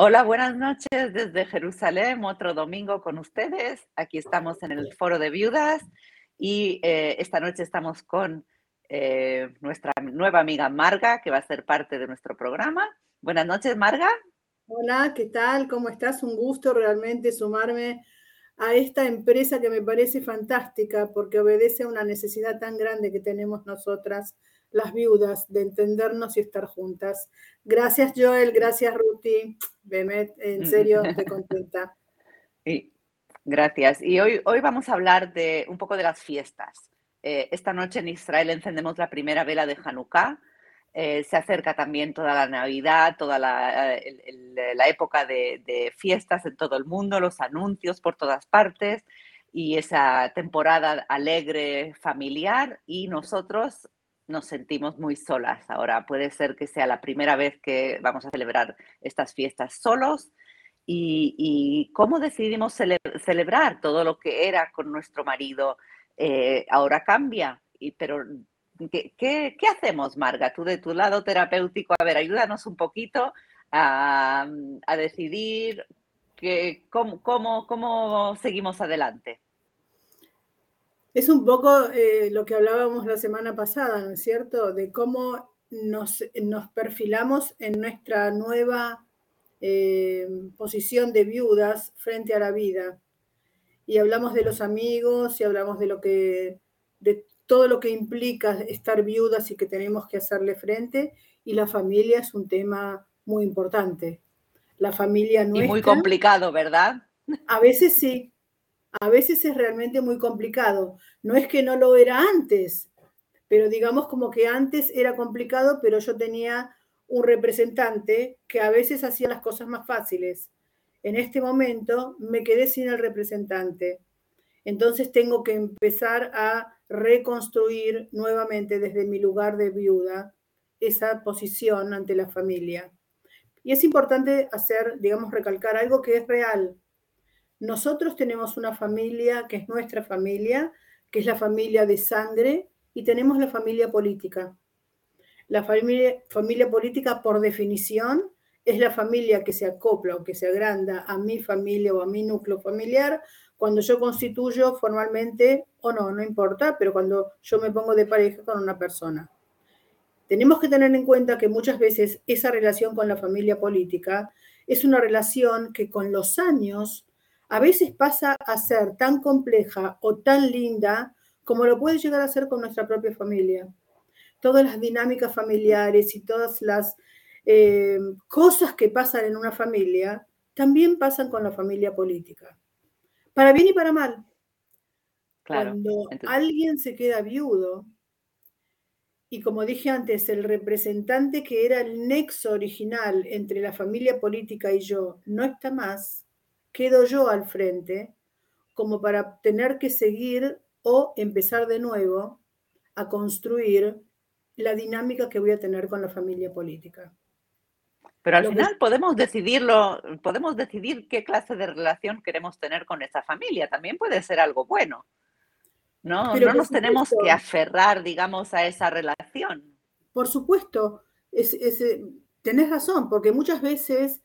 Hola, buenas noches desde Jerusalén, otro domingo con ustedes. Aquí estamos en el Foro de Viudas y eh, esta noche estamos con eh, nuestra nueva amiga Marga, que va a ser parte de nuestro programa. Buenas noches, Marga. Hola, ¿qué tal? ¿Cómo estás? Un gusto realmente sumarme a esta empresa que me parece fantástica porque obedece a una necesidad tan grande que tenemos nosotras, las viudas, de entendernos y estar juntas. Gracias, Joel. Gracias, Ruti. Bemet, en serio, te contenta. gracias. Y hoy, hoy vamos a hablar de un poco de las fiestas. Eh, esta noche en Israel encendemos la primera vela de Hanukkah eh, se acerca también toda la Navidad, toda la, eh, época de, fiestas en todo el mundo, los anuncios por todas partes y esa temporada alegre, familiar y nosotros nos sentimos muy solas. Ahora puede ser que sea la primera vez que vamos a celebrar estas fiestas solos y, cómo decidimos celebrar todo lo que era con nuestro marido. Eh, ahora cambia, pero ¿Qué, hacemos, Marga? Tú de tu lado terapéutico, a ver, ayúdanos un poquito a, decidir que, cómo, cómo, seguimos adelante. Es un poco eh, lo que hablábamos la semana pasada, ¿no es cierto? De cómo nos, perfilamos en nuestra nueva eh, posición de viudas frente a la vida. Y hablamos de los amigos y hablamos de lo que, todo lo que implica estar viudas y que tenemos que hacerle frente, y la familia es un tema muy importante. La familia nuestra... Y muy complicado, ¿verdad? A veces sí, a veces es realmente muy complicado. No es que no lo era antes, pero digamos como que antes era complicado, pero yo tenía un representante que a veces hacía las cosas más fáciles. En este momento me quedé sin el representante. Entonces tengo que empezar a reconstruir nuevamente desde mi lugar de viuda esa posición ante la familia. Y es importante hacer, digamos, recalcar algo que es real. Nosotros tenemos una familia que es nuestra familia, que es la familia de sangre, y tenemos la familia política. La familia, familia política, por definición, es la familia que se acopla o que se agranda a mi familia o a mi núcleo familiar cuando yo constituyo formalmente, o no, no importa, pero cuando yo me pongo de pareja con una persona. Tenemos que tener en cuenta que muchas veces esa relación con la familia política es una relación que con los años a veces pasa a ser tan compleja o tan linda como lo puede llegar a ser con nuestra propia familia. Todas las dinámicas familiares y todas las eh, cosas que pasan en una familia también pasan con la familia política para bien y para mal. Cuando alguien se queda viudo, y como dije antes, el representante que era el nexo original entre la familia política y yo no está más, quedo yo al frente como para tener que seguir o empezar de nuevo a construir la dinámica que voy a tener con la familia política. Pero al final podemos decidirlo, podemos decidir qué clase de relación queremos tener con esa familia. También puede ser algo bueno. No, no nos tenemos que aferrar, digamos, a esa relación. Por supuesto, es, eh, tenés razón, porque muchas veces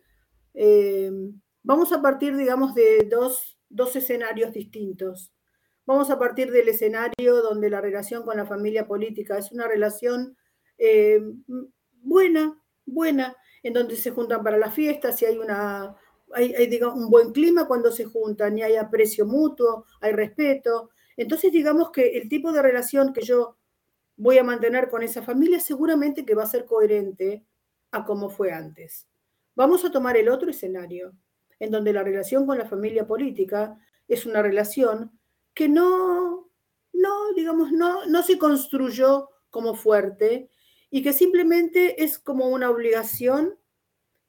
eh, vamos a partir, digamos, de dos, escenarios distintos. Vamos a partir del escenario donde la relación con la familia política es una relación eh, buena, buena, en donde se juntan para las fiestas, y hay, una, hay, un buen clima cuando se juntan, y hay aprecio mutuo, hay respeto. Entonces, digamos que el tipo de relación que yo voy a mantener con esa familia seguramente que va a ser coherente a como fue antes. Vamos a tomar el otro escenario, en donde la relación con la familia política es una relación que no, no digamos, no, no se construyó como fuerte y que simplemente es como una obligación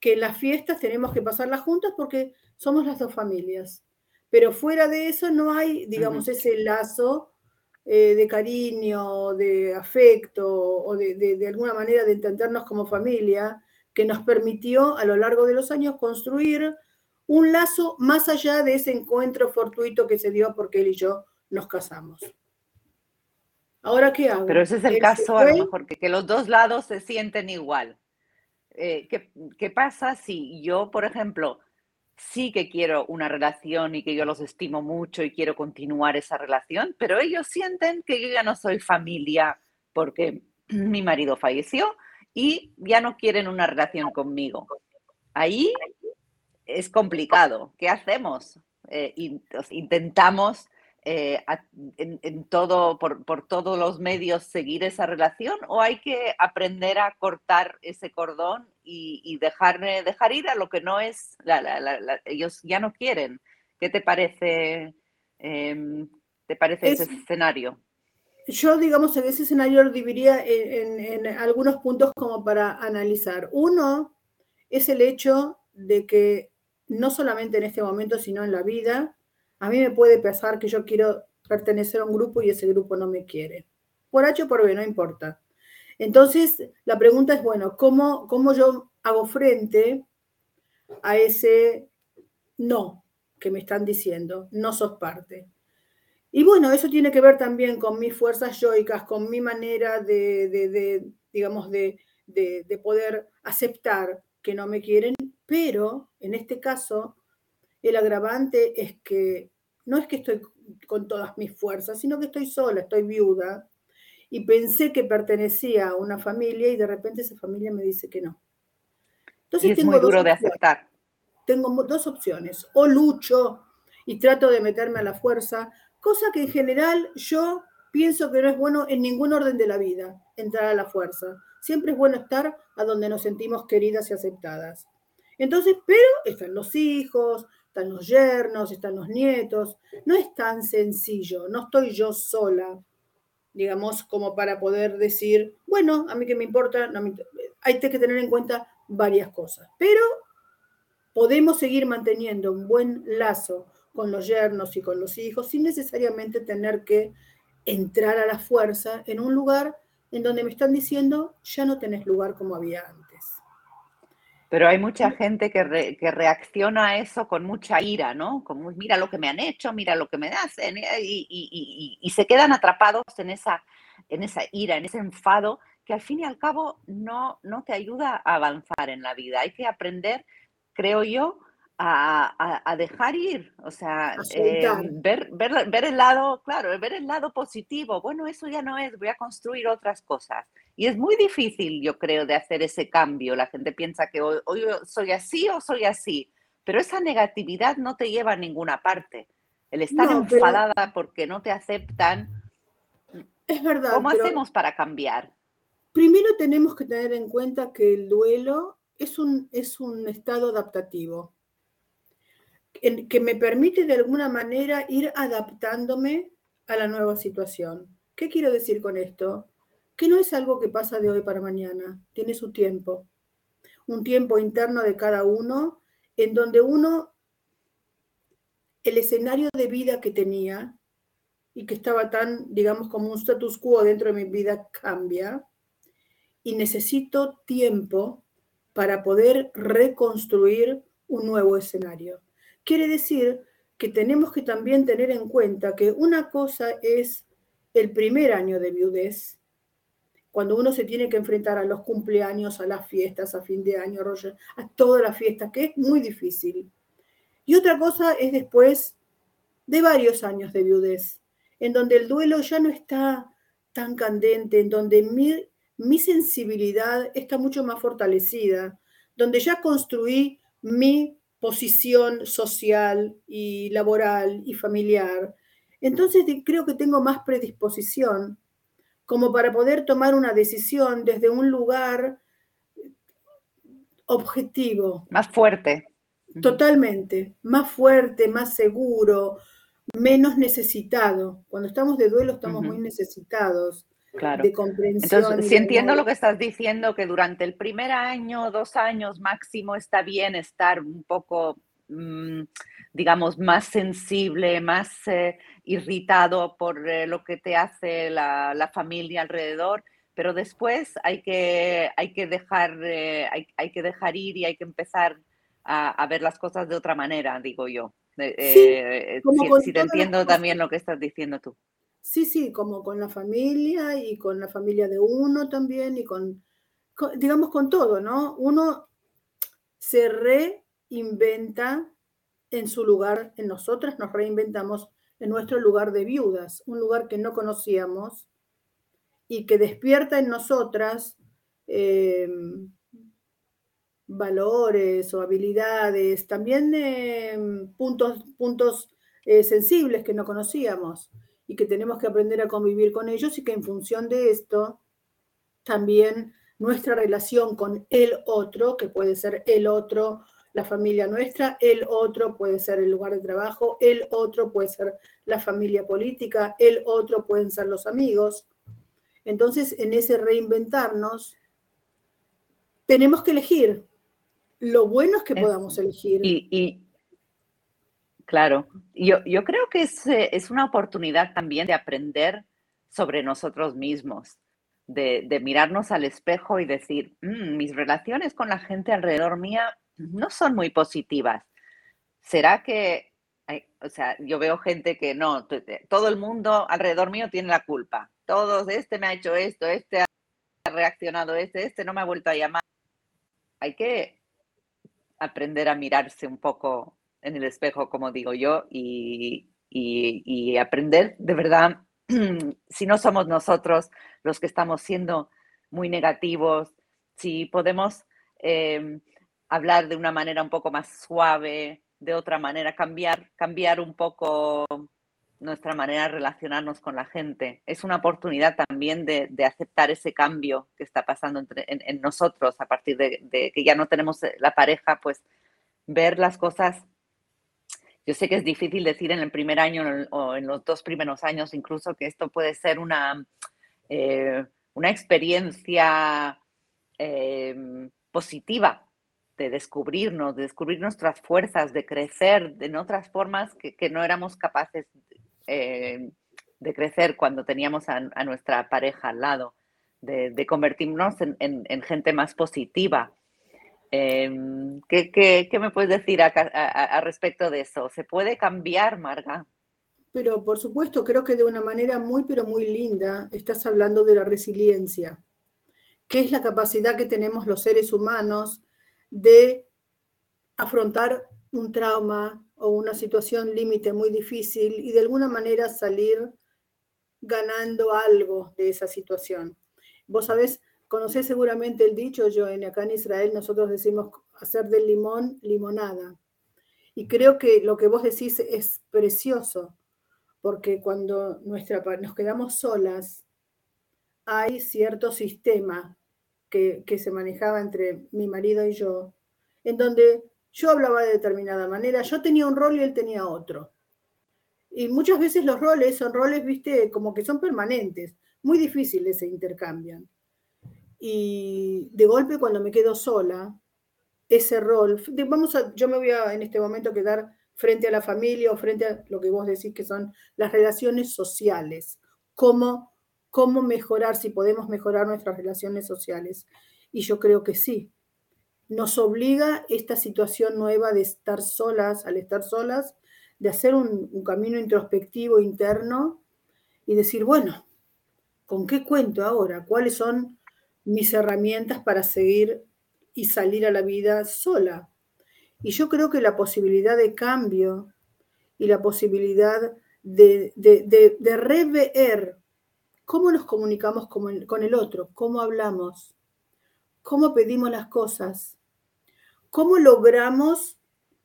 que en las fiestas tenemos que pasarlas juntas porque somos las dos familias. Pero fuera de eso no hay, digamos, ese lazo eh, de cariño, de afecto o de, de, alguna manera de entendernos como familia que nos permitió a lo largo de los años construir un lazo más allá de ese encuentro fortuito que se dio porque él y yo nos casamos. Ahora, ¿qué hago? Pero ese es el caso, a lo mejor, que, que, los dos lados se sienten igual. eh, ¿qué, ¿qué pasa si yo, por ejemplo, sí que quiero una relación y que yo los estimo mucho y quiero continuar esa relación, pero ellos sienten que yo ya no soy familia porque mi marido falleció y ya no quieren una relación conmigo. Ahí es complicado. ¿Qué hacemos? Eh, intentamos eh, en, todo, por, todos los medios seguir esa relación o hay que aprender a cortar ese cordón y, dejar, dejar ir a lo que no es, ellos ya no quieren. ¿Qué te parece, em, te parece ese escenario? Yo, digamos, en ese escenario lo dividiría en, en algunos puntos como para analizar. Uno es el hecho de que no solamente en este momento, sino en la vida, a mí me puede pasar que yo quiero pertenecer a un grupo y ese grupo no me quiere. Por H o por B, no importa. Entonces, la pregunta es, bueno, ¿cómo, cómo yo hago frente a ese no que me están diciendo? No sos parte. Y bueno, eso tiene que ver también con mis fuerzas yoicas, con mi manera de, de digamos, de, de, poder aceptar que no me quieren, pero en este caso el agravante es que no es que estoy con todas mis fuerzas, sino que estoy sola, estoy viuda, y pensé que pertenecía a una familia y de repente esa familia me dice que no. Entonces es tengo muy duro de aceptar. Tengo dos opciones, o lucho y trato de meterme a la fuerza, cosa que en general yo pienso que no es bueno en ningún orden de la vida, entrar a la fuerza. Siempre es bueno estar a donde nos sentimos queridas y aceptadas. Entonces, pero están los hijos, están los yernos, están los nietos. No es tan sencillo, no estoy yo sola, digamos, como para poder decir, bueno, a mí que me importa, hay que tener en cuenta varias cosas. Pero podemos seguir manteniendo un buen lazo con los yernos y con los hijos sin necesariamente tener que entrar a la fuerza en un lugar en donde me están diciendo, ya no tenés lugar como había antes. Pero hay mucha gente que, reacciona a eso con mucha ira, ¿no? Como, mira lo que me han hecho, mira lo que me hacen, eh, y, se quedan atrapados en esa, en esa ira, en ese enfado, que al fin y al cabo no, no te ayuda a avanzar en la vida. Hay que aprender, creo yo, a, dejar ir, o sea, eh, ver, ver, ver, el lado, claro, ver el lado positivo. Bueno, eso ya no es, voy a construir otras cosas. Y es muy difícil, yo creo, de hacer ese cambio. La gente piensa que hoy, soy así o soy así, pero esa negatividad no te lleva a ninguna parte. El estar enfadada porque no te aceptan. Es verdad. ¿Cómo hacemos para cambiar? Primero tenemos que tener en cuenta que el duelo es un, es un estado adaptativo que me permite de alguna manera ir adaptándome a la nueva situación. ¿Qué quiero decir con esto? Que no es algo que pasa de hoy para mañana, tiene su tiempo, un tiempo interno de cada uno, en donde uno, el escenario de vida que tenía y que estaba tan, digamos, como un status quo dentro de mi vida cambia y necesito tiempo para poder reconstruir un nuevo escenario. Quiere decir que tenemos que también tener en cuenta que una cosa es el primer año de viudez, cuando uno se tiene que enfrentar a los cumpleaños, a las fiestas, a fin de año, a todas las fiestas, que es muy difícil. Y otra cosa es después de varios años de viudez, en donde el duelo ya no está tan candente, en donde mi, mi sensibilidad está mucho más fortalecida, donde ya construí mi posición social y laboral y familiar. Entonces creo que tengo más predisposición como para poder tomar una decisión desde un lugar objetivo. Más fuerte. Totalmente, más fuerte, más seguro, menos necesitado. Cuando estamos de duelo estamos muy necesitados claro. de comprensión. Entonces, si entiendo lo que estás diciendo, que durante el primer año, dos años máximo, está bien estar un poco, mm, digamos, más sensible, más eh, irritado por eh, lo que te hace la, familia alrededor, pero después hay que, hay que, dejar, eh, hay, que dejar ir y hay que empezar a, ver las cosas de otra manera, digo yo. si, te entiendo también lo que estás diciendo tú. Sí, sí, como con la familia y con la familia de uno también y con digamos con todo, ¿no? Uno se reinventa en su lugar, en nosotras nos reinventamos en nuestro lugar de viudas, un lugar que no conocíamos y que despierta en nosotras eh, valores o habilidades, también eh, puntos, puntos eh, sensibles que no conocíamos y que tenemos que aprender a convivir con ellos y que en función de esto también nuestra relación con el otro, que puede ser el otro, la familia nuestra, el otro puede ser el lugar de trabajo, el otro puede ser la familia política, el otro pueden ser los amigos. Entonces, en ese reinventarnos, tenemos que elegir. Lo bueno es que podamos elegir. Y, claro, yo, yo, creo que es, eh, es, una oportunidad también de aprender sobre nosotros mismos, de, de mirarnos al espejo y decir, mm, mis relaciones con la gente alrededor mía no son muy positivas. ¿Será que, o sea, yo veo gente que no, todo el mundo alrededor mío tiene la culpa. Todos, este me ha hecho esto, este ha reaccionado, este, este no me ha vuelto a llamar. Hay que aprender a mirarse un poco en el espejo, como digo yo, y, aprender de verdad, si no somos nosotros los que estamos siendo muy negativos, si podemos em, hablar de una manera un poco más suave, de otra manera, cambiar, cambiar un poco nuestra manera de relacionarnos con la gente. Es una oportunidad también de, aceptar ese cambio que está pasando entre, en, nosotros a partir de, que ya no tenemos la pareja, pues ver las cosas. Yo sé que es difícil decir en el primer año o en los dos primeros años incluso que esto puede ser una, eh, una experiencia eh, positiva de descubrirnos, de descubrir nuestras fuerzas, de crecer en otras formas que, no éramos capaces eh, de crecer cuando teníamos a, nuestra pareja al lado, de, convertirnos en, gente más positiva. Em, ¿qué, me puedes decir a, respecto de eso? ¿Se puede cambiar, Marga? Pero por supuesto, creo que de una manera muy, pero muy linda, estás hablando de la resiliencia, que es la capacidad que tenemos los seres humanos de afrontar un trauma o una situación límite muy difícil y de alguna manera salir ganando algo de esa situación. Vos sabés, conocés seguramente el dicho, yo en acá en Israel nosotros decimos hacer del limón limonada. Y creo que lo que vos decís es precioso, porque cuando nuestra, nos quedamos solas, hay cierto sistema que, se manejaba entre mi marido y yo, en donde yo hablaba de determinada manera, yo tenía un rol y él tenía otro. Y muchas veces los roles son roles, viste, como que son permanentes, muy difíciles se intercambian. Y de golpe cuando me quedo sola, ese rol, vamos a, yo me voy a en este momento quedar frente a la familia o frente a lo que vos decís que son las relaciones sociales, cómo cómo mejorar, si podemos mejorar nuestras relaciones sociales. Y yo creo que sí. Nos obliga esta situación nueva de estar solas, al estar solas, de hacer un, camino introspectivo interno y decir, bueno, ¿con qué cuento ahora? ¿Cuáles son mis herramientas para seguir y salir a la vida sola? Y yo creo que la posibilidad de cambio y la posibilidad de, de, de rever cómo nos comunicamos con el otro, cómo hablamos, cómo pedimos las cosas, cómo logramos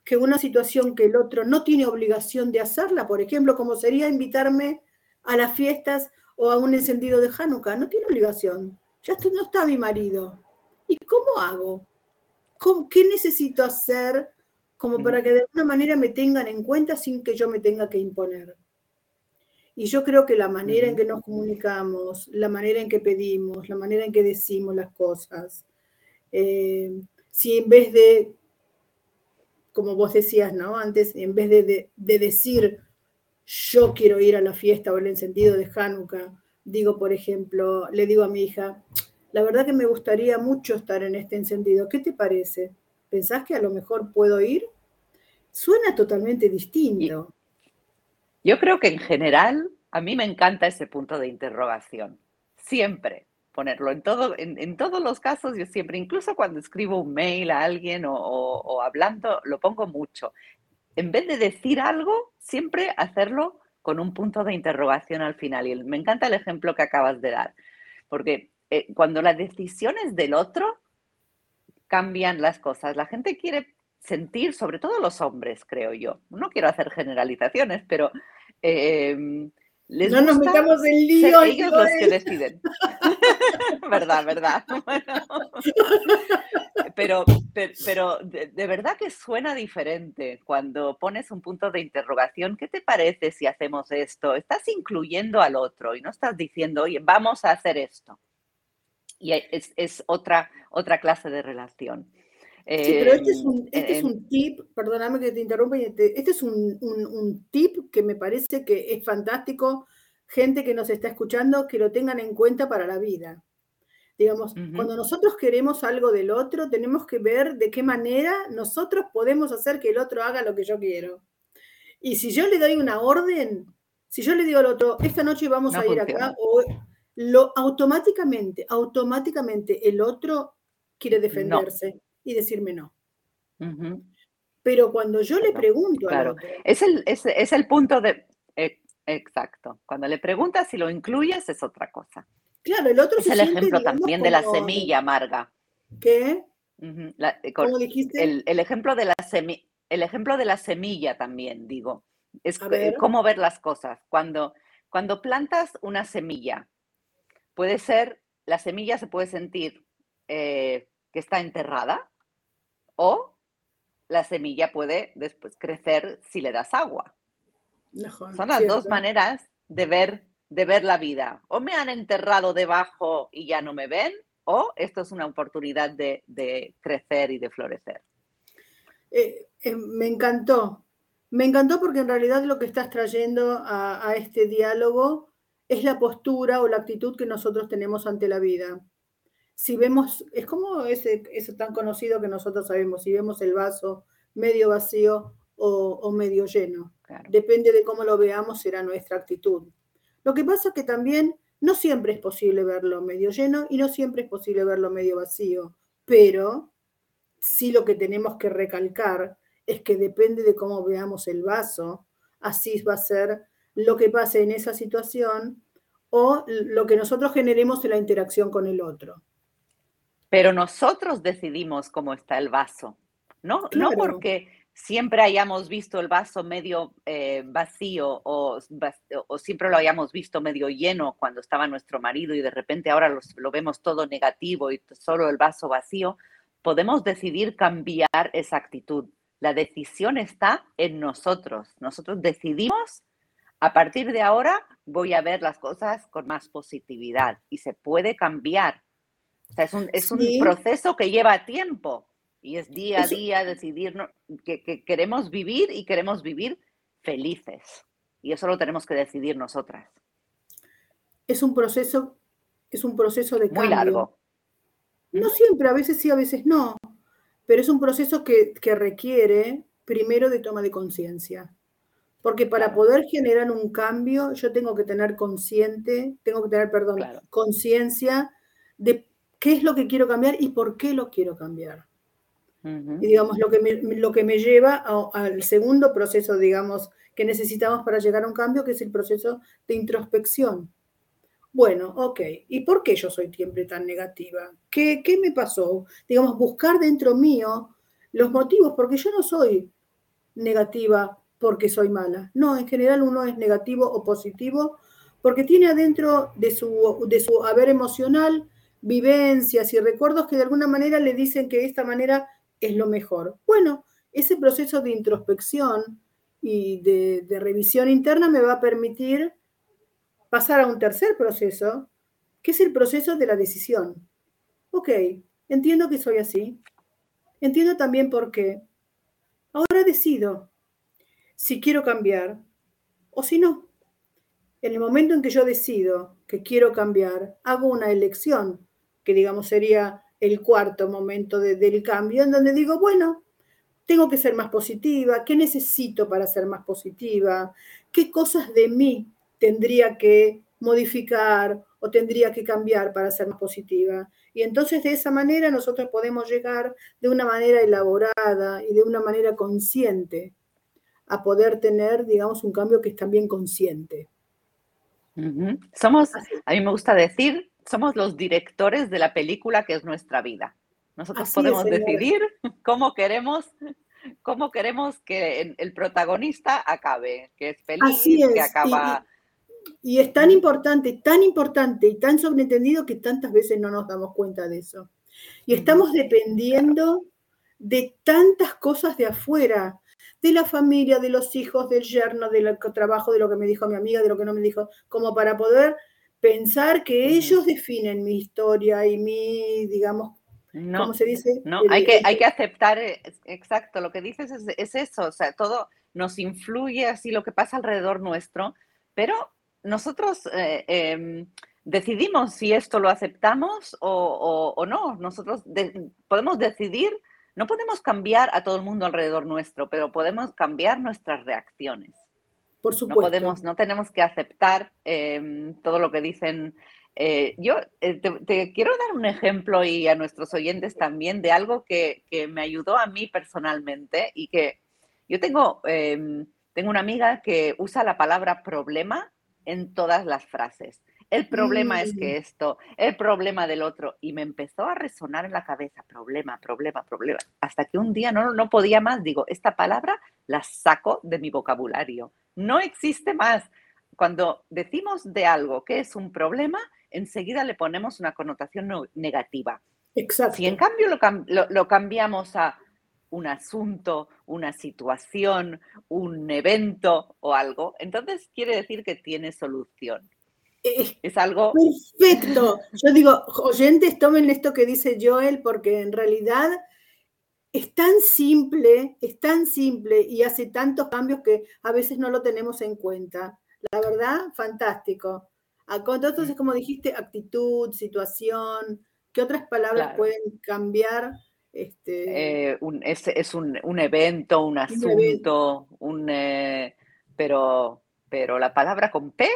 que una situación que el otro no tiene obligación de hacerla, por ejemplo, como sería invitarme a las fiestas o a un encendido de Hanukkah, no tiene obligación. Ya no está mi marido. ¿Y cómo hago? ¿Qué necesito hacer como para que de alguna manera me tengan en cuenta sin que yo me tenga que imponer? Y yo creo que la manera en que nos comunicamos, la manera en que pedimos, la manera en que decimos las cosas, eh, si en vez de, como vos decías, ¿no? Antes, en vez de, decir yo quiero ir a la fiesta o el encendido de Hanukkah, digo, por ejemplo, le digo a mi hija, la verdad que me gustaría mucho estar en este encendido, ¿qué te parece? ¿Pensás que a lo mejor puedo ir? Suena totalmente distinto. Yo creo que en general a mí me encanta ese punto de interrogación, siempre, ponerlo. En, todo, en, todos los casos, yo siempre, incluso cuando escribo un mail a alguien o, hablando, lo pongo mucho. En vez de decir algo, siempre hacerlo con un punto de interrogación al final. Y me encanta el ejemplo que acabas de dar, porque eh, cuando la decisión es del otro, cambian las cosas. La gente quiere sentir, sobre todo los hombres, creo yo. No quiero hacer generalizaciones, pero no nos metamos en lío. ellos los que deciden. verdad, verdad. pero, pero, de, verdad que suena diferente cuando pones un punto de interrogación. ¿Qué te parece si hacemos esto? Estás incluyendo al otro y no estás diciendo, oye, vamos a hacer esto. Y es, otra, otra clase de relación. Sí, pero este es un, este es un tip, perdóname que te interrumpa, este, este es un, un, tip que me parece que es fantástico, gente que nos está escuchando, que lo tengan en cuenta para la vida. Digamos, cuando nosotros queremos algo del otro, tenemos que ver de qué manera nosotros podemos hacer que el otro haga lo que yo quiero. Y si yo le doy una orden, si yo le digo al otro, esta noche vamos a ir acá, o lo automáticamente, automáticamente el otro quiere defenderse y decirme no. Pero cuando yo le pregunto claro. es, el, es, el punto de... Eh, exacto. Cuando le preguntas si lo incluyes es otra cosa. Claro, el otro es el ejemplo también de la semilla amarga. ¿Qué? Eh, ¿Cómo dijiste? El, ejemplo de la el ejemplo de la semilla también, digo. Es cómo ver las cosas. Cuando, cuando plantas una semilla, puede ser, la semilla se puede sentir eh, que está enterrada o la semilla puede después crecer si le das agua. Son las dos maneras de ver, de ver la vida. O me han enterrado debajo y ya no me ven, o esto es una oportunidad de, crecer y de florecer. Eh, eh, me encantó. Me encantó porque en realidad lo que estás trayendo a este diálogo es la postura o la actitud que nosotros tenemos ante la vida si vemos, es como ese, eso tan conocido que nosotros sabemos, si vemos el vaso medio vacío o, medio lleno. Depende de cómo lo veamos, será nuestra actitud. Lo que pasa es que también no siempre es posible verlo medio lleno y no siempre es posible verlo medio vacío, pero sí lo que tenemos que recalcar es que depende de cómo veamos el vaso, así va a ser lo que pase en esa situación o lo que nosotros generemos en la interacción con el otro. Pero nosotros decidimos cómo está el vaso, ¿no? No porque siempre hayamos visto el vaso medio eh, vacío o, siempre lo hayamos visto medio lleno cuando estaba nuestro marido y de repente ahora lo vemos todo negativo y solo el vaso vacío, podemos decidir cambiar esa actitud. La decisión está en nosotros. Nosotros decidimos, a partir de ahora voy a ver las cosas con más positividad y se puede cambiar es un, es un proceso que lleva tiempo y es día a día decidir que, queremos vivir y queremos vivir felices. Y eso lo tenemos que decidir nosotras. Es un proceso, es un proceso de cambio. Muy largo. No siempre, a veces sí, a veces no. Pero es un proceso que, requiere primero de toma de conciencia. Porque para poder generar un cambio, yo tengo que tener consciente, tengo que tener, perdón, conciencia de qué es lo que quiero cambiar y por qué lo quiero cambiar. Y digamos, lo que me, lo que me lleva al segundo proceso, digamos, que necesitamos para llegar a un cambio, que es el proceso de introspección. Bueno, ok, ¿y por qué yo soy siempre tan negativa? ¿Qué, ¿Qué me pasó? Digamos, buscar dentro mío los motivos, porque yo no soy negativa porque soy mala. No, en general uno es negativo o positivo porque tiene adentro de su, de su haber emocional vivencias y recuerdos que de alguna manera le dicen que esta manera es lo mejor. Bueno, ese proceso de introspección y de, revisión interna me va a permitir pasar a un tercer proceso, que es el proceso de la decisión. Ok, entiendo que soy así. Entiendo también por qué. Ahora decido si quiero cambiar o si no. En el momento en que yo decido que quiero cambiar, hago una elección que digamos sería el cuarto momento del cambio, en donde digo, bueno, tengo que ser más positiva, ¿qué necesito para ser más positiva? ¿Qué cosas de mí tendría que modificar o tendría que cambiar para ser más positiva. Y entonces de esa manera nosotros podemos llegar de una manera elaborada y de una manera consciente a poder tener, digamos, un cambio que es también consciente. Somos, a mí me gusta decir, somos los directores de la película que es nuestra vida. Nosotros podemos decidir cómo queremos, cómo queremos que el protagonista acabe, que es feliz, que acaba. Y, es tan importante, tan importante y tan sobreentendido que tantas veces no nos damos cuenta de eso. Y estamos dependiendo de tantas cosas de afuera, de la familia, de los hijos, del yerno, del trabajo, de lo que me dijo mi amiga, de lo que no me dijo, como para poder pensar que ellos definen mi historia y mi, digamos, no, ¿cómo se dice? No, hay que, hay que aceptar, eh, exacto, lo que dices es, eso, o sea, todo nos influye así lo que pasa alrededor nuestro, pero nosotros eh, em, decidimos si esto lo aceptamos o, no, nosotros podemos decidir no podemos cambiar a todo el mundo alrededor nuestro, pero podemos cambiar nuestras reacciones. Por supuesto. No, podemos, no tenemos que aceptar em, todo lo que dicen. Eh, yo eh, te, quiero dar un ejemplo y a nuestros oyentes también de algo que, me ayudó a mí personalmente y que yo tengo, em, tengo una amiga que usa la palabra problema en todas las frases. El problema es que mm. esto, el problema del otro. Y me empezó a resonar en la cabeza, problema, problema, problema. Hasta que un día no, no podía más. Digo, esta palabra la saco de mi vocabulario. No existe más. Cuando decimos de algo que es un problema, enseguida le ponemos una connotación negativa. Exacto. Si en cambio lo cambiamos a un asunto, una situación, un evento o algo, entonces quiere decir que tiene solución. Es algo... Perfecto. Yo digo, oyentes, tomen esto que dice Joel, porque en realidad es tan simple, es tan simple y hace tantos cambios que a veces no lo tenemos en cuenta. La verdad, fantástico. Entonces, como dijiste, actitud, situación, ¿qué otras palabras pueden cambiar? Este... Eh, es, un, evento, un asunto, un, eh, pero, pero la palabra con P,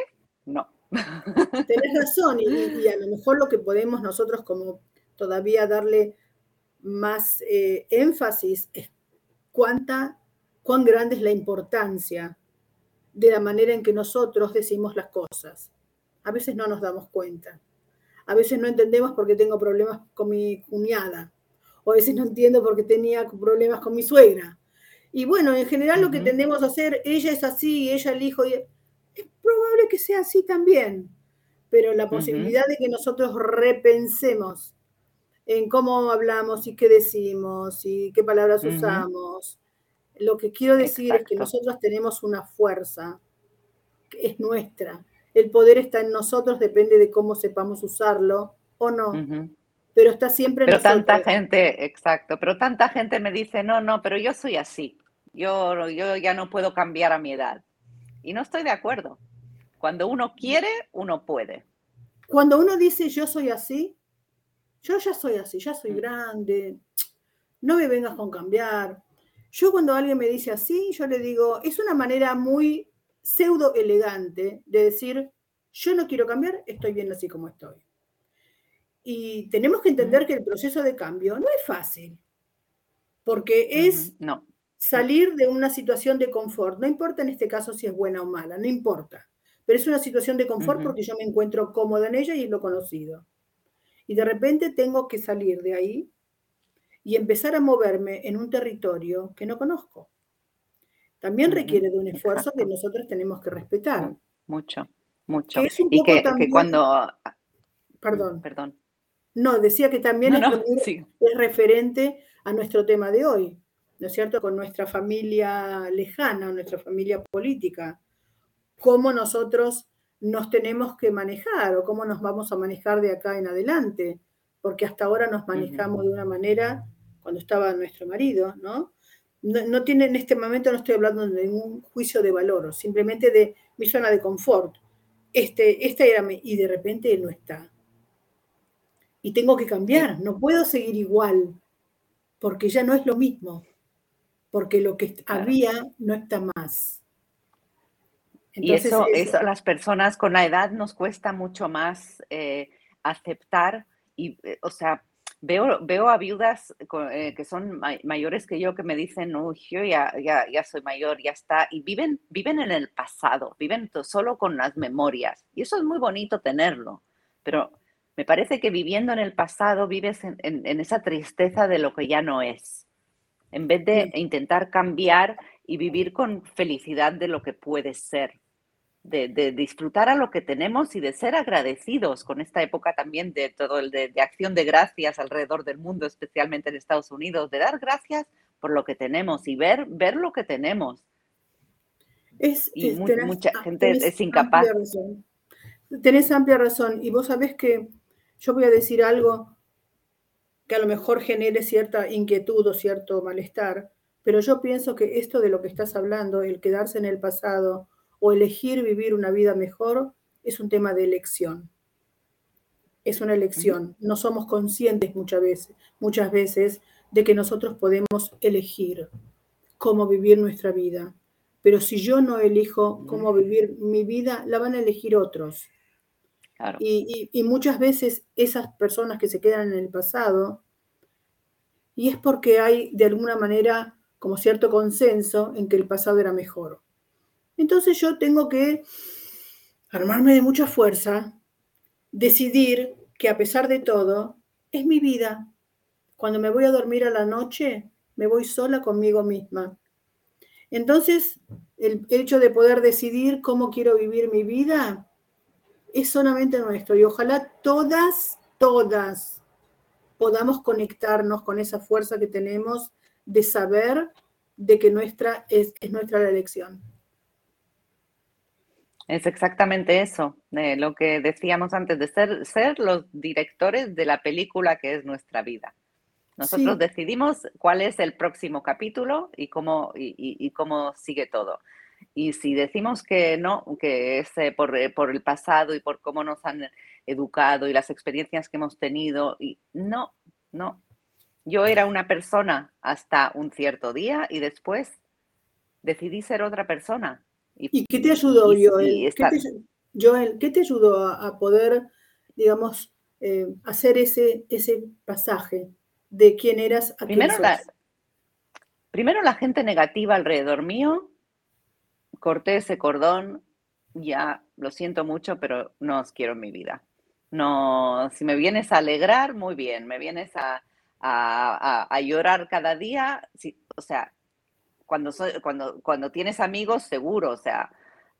no. Tenés razón, y, a lo mejor lo que podemos nosotros como todavía darle más eh, énfasis es cuánta, cuán grande es la importancia de la manera en que nosotros decimos las cosas. A veces no nos damos cuenta. A veces no entendemos porque tengo problemas con mi cuñada. O a veces no entiendo porque tenía problemas con mi suegra. Y bueno, en general lo que tendemos a hacer, ella es así, ella el hijo, es probable que sea así también, pero la posibilidad de que nosotros repensemos en cómo hablamos y qué decimos y qué palabras usamos. Lo que quiero decir es que nosotros tenemos una fuerza que es nuestra. El poder está en nosotros, depende de cómo sepamos usarlo o no. Pero está siempre en pero tanta gente, exacto, pero tanta gente me dice, no, no, pero yo soy así. Yo, yo ya no puedo cambiar a mi edad. Y no estoy de acuerdo. Cuando uno quiere, uno puede. Cuando uno dice yo soy así, yo ya soy así, ya soy mm. grande, no me vengas con cambiar. Yo cuando alguien me dice así, yo le digo, es una manera muy pseudo elegante de decir, yo no quiero cambiar, estoy bien así como estoy. Y tenemos que entender mm. que el proceso de cambio no es fácil, porque es no salir de una situación de confort. No importa en este caso si es buena o mala, no importa. Pero es una situación de confort porque yo me encuentro cómoda en ella y es lo conocido. Y de repente tengo que salir de ahí y empezar a moverme en un territorio que no conozco. También requiere de un esfuerzo que nosotros tenemos que respetar. Mucho, mucho. y que, cuando... Perdón. Perdón. No, decía que también es referente a nuestro tema de hoy. ¿no es cierto?, con nuestra familia lejana, nuestra familia política, cómo nosotros nos tenemos que manejar o cómo nos vamos a manejar de acá en adelante, porque hasta ahora nos manejamos de una manera cuando estaba nuestro marido, ¿no? No, tiene, en este momento no estoy hablando de ningún juicio de valor, simplemente de mi zona de confort. Este, esta era mi, y de repente él no está. Y tengo que cambiar, no puedo seguir igual, porque ya no es lo mismo porque lo que había no está más. Y eso, eso, las personas con la edad nos cuesta mucho más eh, aceptar y, eh, o sea, veo, veo a viudas eh, que son mayores que yo que me dicen, uy, yo ya, ya, ya, soy mayor, ya está, y viven, viven en el pasado, viven solo con las memorias. Y eso es muy bonito tenerlo, pero me parece que viviendo en el pasado vives en, en esa tristeza de lo que ya no es, en vez de intentar cambiar y vivir con felicidad de lo que puede ser de, disfrutar a lo que tenemos y de ser agradecidos con esta época también de todo el de, acción de gracias alrededor del mundo, especialmente en Estados Unidos, de dar gracias por lo que tenemos y ver, ver lo que tenemos. Es, y mucha gente es incapaz. Tenés amplia razón. Y vos sabés que yo voy a decir algo que a lo mejor genere cierta inquietud o cierto malestar, pero yo pienso que esto de lo que estás hablando, el quedarse en el pasado, o elegir vivir una vida mejor es un tema de elección. Es una elección. No somos conscientes muchas veces, muchas veces de que nosotros podemos elegir cómo vivir nuestra vida. Pero si yo no elijo cómo vivir mi vida, la van a elegir otros. Y, y, muchas veces esas personas que se quedan en el pasado, y es porque hay de alguna manera como cierto consenso en que el pasado era mejor. Entonces yo tengo que armarme de mucha fuerza, decidir que a pesar de todo, es mi vida. Cuando me voy a dormir a la noche, me voy sola conmigo misma. Entonces, el hecho de poder decidir cómo quiero vivir mi vida es solamente nuestro. Y ojalá todas, todas podamos conectarnos con esa fuerza que tenemos de saber de que nuestra es, es nuestra la elección. Es exactamente eso, lo que decíamos antes, de ser, ser los directores de la película que es nuestra vida. Nosotros decidimos cuál es el próximo capítulo y cómo, y, cómo sigue todo. Y si decimos que no, que es eh, por, eh, por, el pasado y por cómo nos han educado y las experiencias que hemos tenido, y no, no. Yo era una persona hasta un cierto día y después decidí ser otra persona. ¿Y, qué te ayudó, Joel? ¿Qué te, Joel? ¿Qué te ayudó a, poder, digamos, eh, hacer ese, ese pasaje de quién eras a primero La, primero la gente negativa alrededor mío, corté ese cordón, ya lo siento mucho, pero no os quiero en mi vida. No, si me vienes a alegrar, muy bien, me vienes a, a, llorar cada día, o sea, cuando, cuando, cuando tienes amigos, seguro, o sea,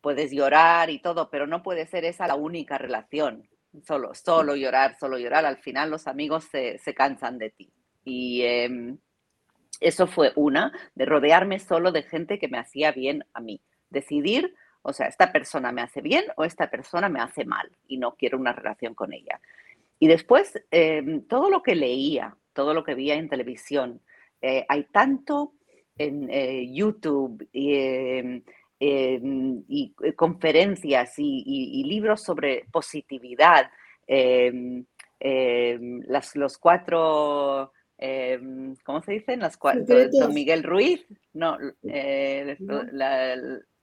puedes llorar y todo, pero no puede ser esa la única relación. Solo, solo llorar, solo llorar. Al final los amigos se, cansan de ti. Y em, eso fue una, de rodearme solo de gente que me hacía bien a mí. Decidir, o sea, esta persona me hace bien o esta persona me hace mal y no quiero una relación con ella. Y después, em, todo lo que leía, todo lo que veía en televisión, eh, hay tanto en eh, YouTube em, em, y eh, conferencias y, libros sobre positividad, em, las, los cuatro, ¿cómo se dicen? Las cuatro, Don Miguel Ruiz, no, de,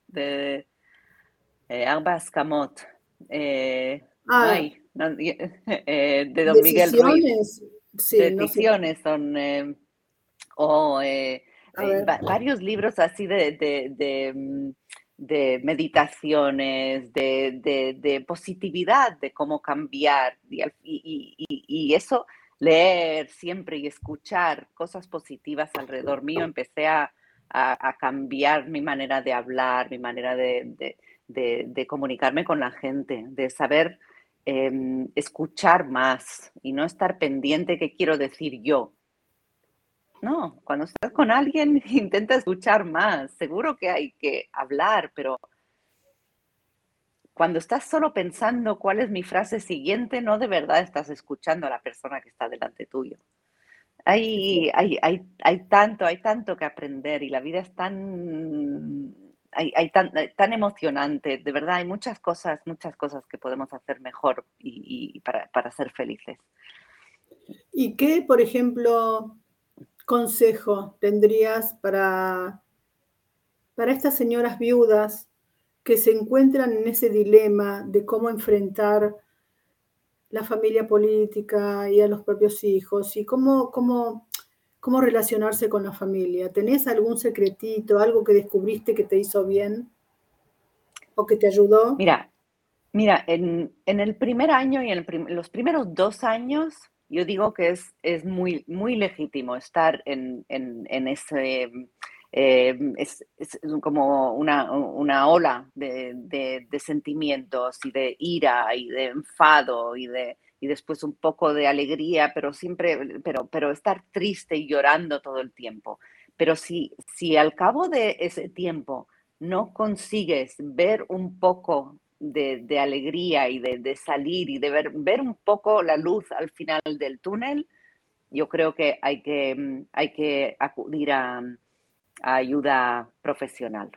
de Arbas Camot, ah. de Don Miguel Ruiz. Sí, decisiones son, o eh, varios libros así de, de, mm, meditaciones, de, positividad, de cómo cambiar. Y, eso, leer siempre y escuchar cosas positivas alrededor mío, empecé a, cambiar mi manera de hablar, mi manera de, comunicarme con la gente, de saber em, escuchar más y no estar pendiente qué quiero decir yo, no, cuando estás con alguien intenta escuchar más. Seguro que hay que hablar, pero cuando estás solo pensando cuál es mi frase siguiente, no de verdad estás escuchando a la persona que está delante tuyo. Hay, hay, hay, hay tanto, hay tanto que aprender y la vida es tan, hay, tan, tan, emocionante. De verdad, hay muchas cosas, muchas cosas que podemos hacer mejor y, y para, para ser felices. ¿Y qué, por ejemplo, consejo tendrías para, para estas señoras viudas que se encuentran en ese dilema de cómo enfrentar la familia política y a los propios hijos y cómo, cómo, cómo relacionarse con la familia. ¿Tenés algún secretito, algo que descubriste que te hizo bien o que te ayudó? Mira, mira, en, el primer año y en los primeros dos años, yo digo que es, es muy, muy legítimo estar en, en ese eh, es, como una, ola de, sentimientos y de ira y de enfado y, de, y después un poco de alegría, pero siempre, pero, pero estar triste y llorando todo el tiempo. Pero si, si al cabo de ese tiempo no consigues ver un poco de, alegría y de, salir y de ver, ver un poco la luz al final del túnel, yo creo que hay que, hay que acudir a, ayuda profesional.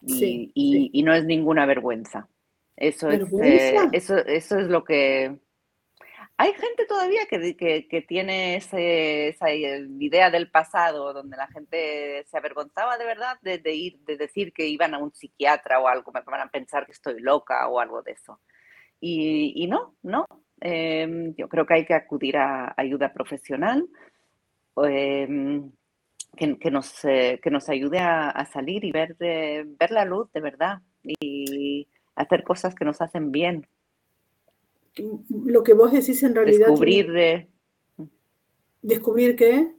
Y, no es ninguna vergüenza. Eso es, eh, eso, eso es lo que... Hay gente todavía que, que, tiene esa idea del pasado donde la gente se avergonzaba de verdad de, ir, de decir que iban a un psiquiatra o algo, me van a pensar que estoy loca o algo de eso. Y, no, no. Em, yo creo que hay que acudir a ayuda profesional. Em, que, nos, eh, que nos ayude a, salir y ver, ver la luz de verdad y hacer cosas que nos hacen bien. Lo que vos decís en realidad. Descubrir. ¿Descubrir qué?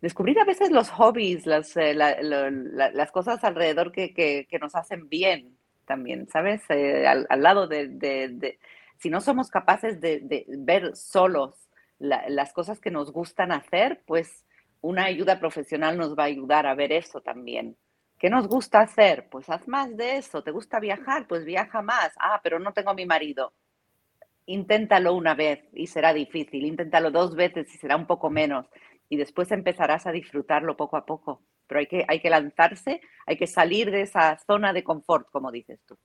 Descubrir a veces los hobbies, las, eh, las cosas alrededor que, que, nos hacen bien también, ¿sabes? Eh, al, lado de, de, Si no somos capaces de, ver solos las cosas que nos gustan hacer, pues una ayuda profesional nos va a ayudar a ver eso también. ¿Qué nos gusta hacer? Pues haz más de eso. ¿Te gusta viajar? Pues viaja más. Ah, pero no tengo a mi marido. Inténtalo una vez y será difícil. Inténtalo dos veces y será un poco menos. Y después empezarás a disfrutarlo poco a poco. Pero hay que, hay que lanzarse, hay que salir de esa zona de confort, como dices tú.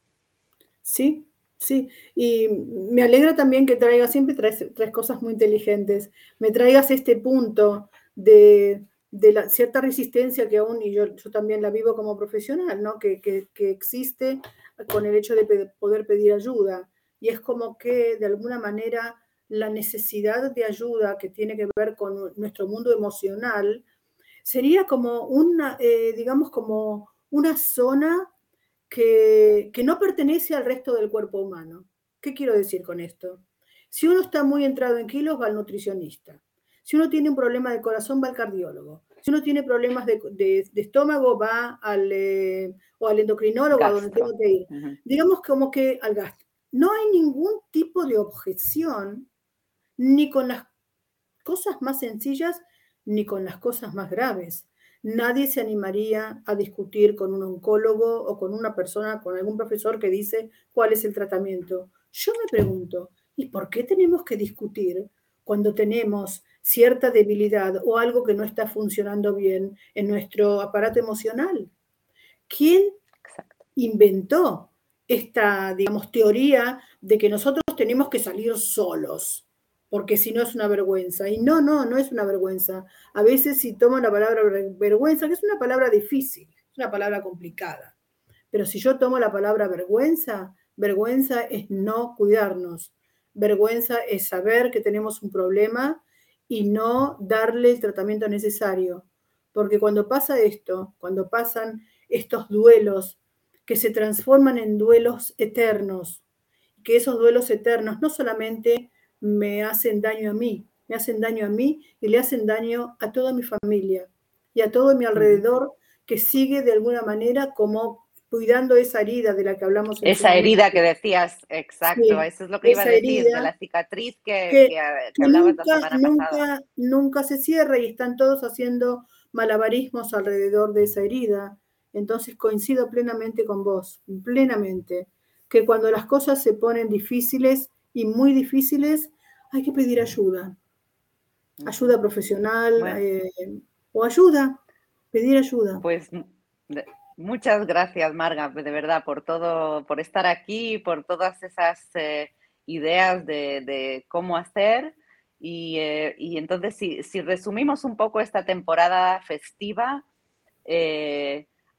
Sí, Sí, y me alegra también que traigas, siempre traes, cosas muy inteligentes, me traigas este punto de, la cierta resistencia que aún, y yo, yo también la vivo como profesional, ¿no? Que, existe con el hecho de poder pedir ayuda. Y es como que de alguna manera la necesidad de ayuda que tiene que ver con nuestro mundo emocional sería como una, eh, digamos, como una zona que, no pertenece al resto del cuerpo humano. ¿Qué quiero decir con esto? Si uno está muy entrado en kilos, va al nutricionista. Si uno tiene un problema de corazón, va al cardiólogo. Si uno tiene problemas de, estómago, va al, eh, o al endocrinólogo, a donde tengo que ir. Digamos como que al gasto. No hay ningún tipo de objeción ni con las cosas más sencillas ni con las cosas más graves nadie se animaría a discutir con un oncólogo o con una persona, con algún profesor que dice cuál es el tratamiento. Yo me pregunto, ¿y por qué tenemos que discutir cuando tenemos cierta debilidad o algo que no está funcionando bien en nuestro aparato emocional? ¿Quién inventó esta, digamos, teoría de que nosotros tenemos que salir solos? porque si no es una vergüenza. Y no, no, no es una vergüenza. A veces si tomo la palabra vergüenza, que es una palabra difícil, es una palabra complicada, pero si yo tomo la palabra vergüenza, vergüenza es no cuidarnos. Vergüenza es saber que tenemos un problema y no darle el tratamiento necesario. Porque cuando pasa esto, cuando pasan estos duelos que se transforman en duelos eternos, que esos duelos eternos no solamente me hacen daño a mí, me hacen daño a mí y le hacen daño a toda mi familia y a todo mi alrededor que sigue de alguna manera como cuidando esa herida de la que hablamos. esa herida que decías, exacto, eso es lo que iba a decir, de la cicatriz que, hablabas nunca, la semana nunca, Nunca se cierra y están todos haciendo malabarismos alrededor de esa herida. Entonces coincido plenamente con vos, plenamente, que cuando las cosas se ponen difíciles, y muy difíciles, hay que pedir ayuda. Ayuda profesional eh, o ayuda, pedir ayuda. Pues muchas gracias, Marga, de verdad, por todo, por estar aquí, por todas esas eh, ideas de, cómo hacer. Y, eh, entonces, si, resumimos un poco esta temporada festiva,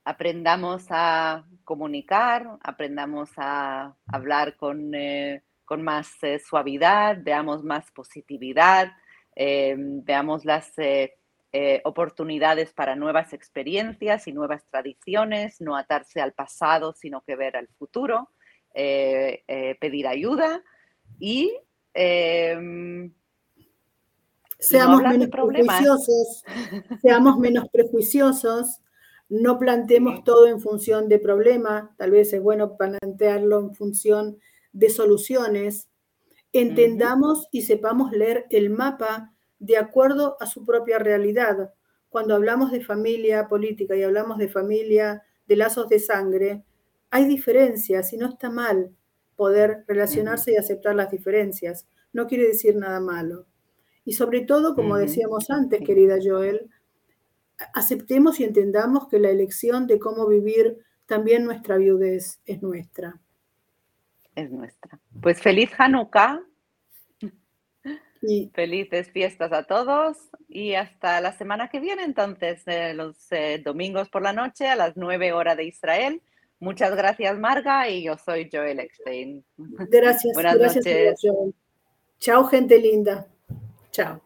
aprendamos a comunicar, aprendamos a hablar con, eh, con más eh, suavidad, veamos más positividad, eh, veamos las oportunidades para nuevas experiencias y nuevas tradiciones, no atarse al pasado, sino que ver al futuro, pedir ayuda y... Em, seamos menos prejuiciosos, seamos menos prejuiciosos, no planteemos todo en función de problema, tal vez es bueno plantearlo en función de soluciones. Entendamos y sepamos leer el mapa de acuerdo a su propia realidad. Cuando hablamos de familia política y hablamos de familia de lazos de sangre, hay diferencias y no está mal poder relacionarse y aceptar las diferencias. No quiere decir nada malo. Y sobre todo, como decíamos antes, querida Joel, aceptemos y entendamos que la elección de cómo vivir también nuestra viudez es nuestra. Es nuestra. Pues feliz Hanukkah. Felices fiestas a todos y hasta la semana que viene, entonces, eh, los eh, domingos por la noche a las 9 horas de Israel. Muchas gracias, Marga, y yo soy Joel Eckstein. Gracias, Buenas gracias, noches. Joel. Chao, gente linda. Chao.